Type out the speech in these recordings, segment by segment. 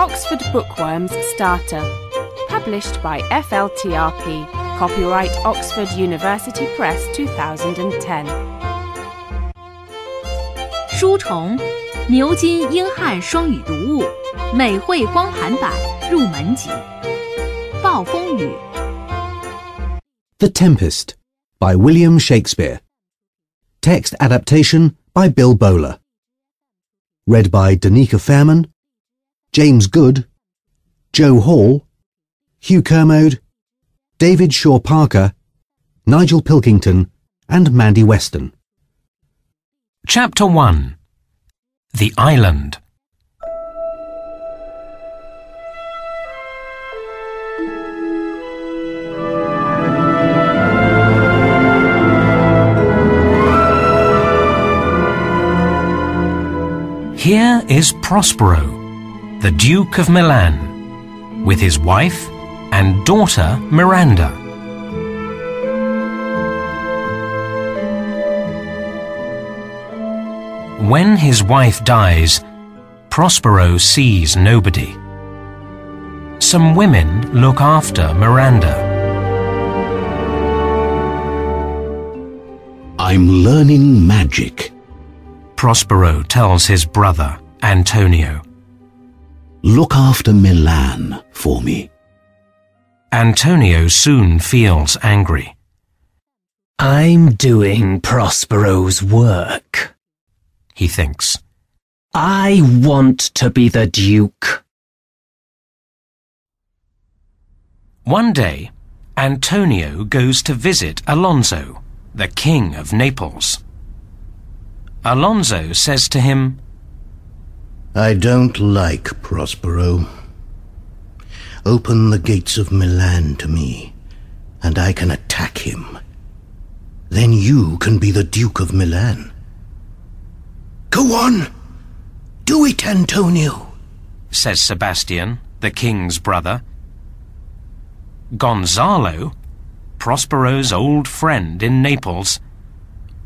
Oxford Bookworms Starter. Published by FLTRP. Copyright Oxford University Press 2010. 书虫，牛津英汉双语读物，美绘光盘版入门级。暴风雨。 The Tempest by William Shakespeare. Text adaptation by Bill Bowler. Read by Danica Fairman, James Good, Joe Hall, Hugh Kermode, David Shaw Parker, Nigel Pilkington, and Mandy Weston. Chapter 1 The Island Here is Prospero, the Duke of Milan, with his wife and daughter Miranda. When his wife dies, Prospero sees nobody. Some women look after Miranda. I'm learning magic. Prospero tells his brother, Antonio. Look after Milan for me. Antonio soon feels angry. I'm doing Prospero's work. He thinks. I want to be the Duke. One day, Antonio goes to visit Alonso, the King of Naples. Alonso says to him, I don't like Prospero. Open the gates of Milan to me, and I can attack him. Then you can be the Duke of Milan. Go on! Do it, Antonio! says Sebastian, the king's brother. Gonzalo, Prospero's old friend in Naples,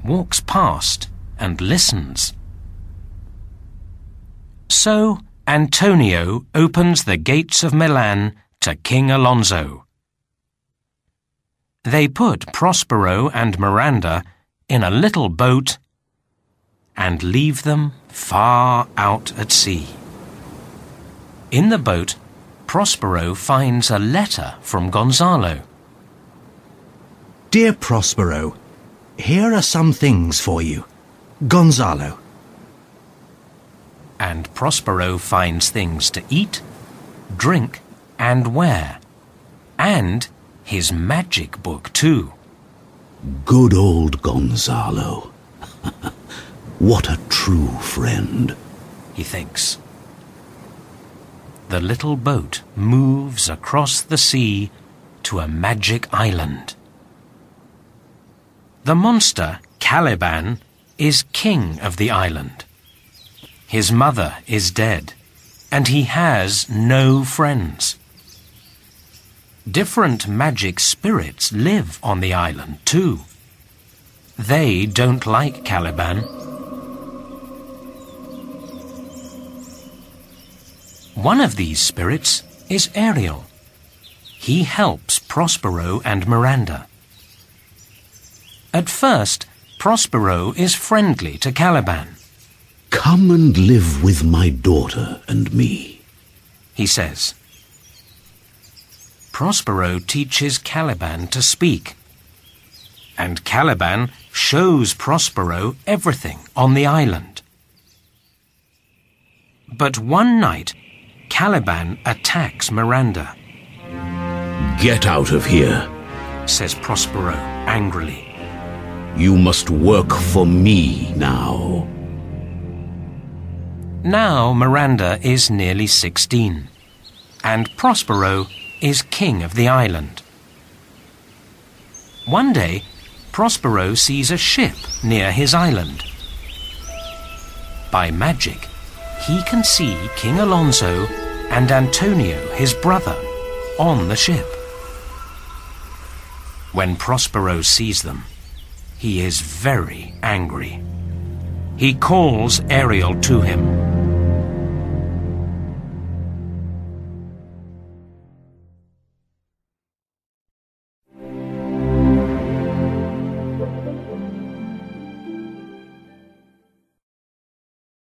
walks past and listens. So Antonio opens the gates of Milan to King Alonso. They put Prospero and Miranda in a little boat and leave them far out at sea. In the boat, Prospero finds a letter from Gonzalo. Dear Prospero, here are some things for you. Gonzalo. And Prospero finds things to eat, drink, and wear, and his magic book too. Good old Gonzalo. what a true friend. He thinks. The little boat moves across the sea to a magic island. The monster, Caliban, is king of the island. His mother is dead, and he has no friends. Different magic spirits live on the island too. They don't like Caliban. One of these spirits is Ariel. He helps Prospero and Miranda. At first, Prospero is friendly to Caliban. Come and live with my daughter and me. he says. Prospero teaches Caliban to speak. And Caliban shows Prospero everything on the island. But one night, Caliban attacks Miranda, Get out of here. says Prospero angrily. You must work for me now. Now Miranda is nearly 16, and Prospero is king of the island. One day, Prospero sees a ship near his island. By magic, he can see King Alonso and Antonio, his brother, on the ship. When Prospero sees them, he is very angry. He calls Ariel to him.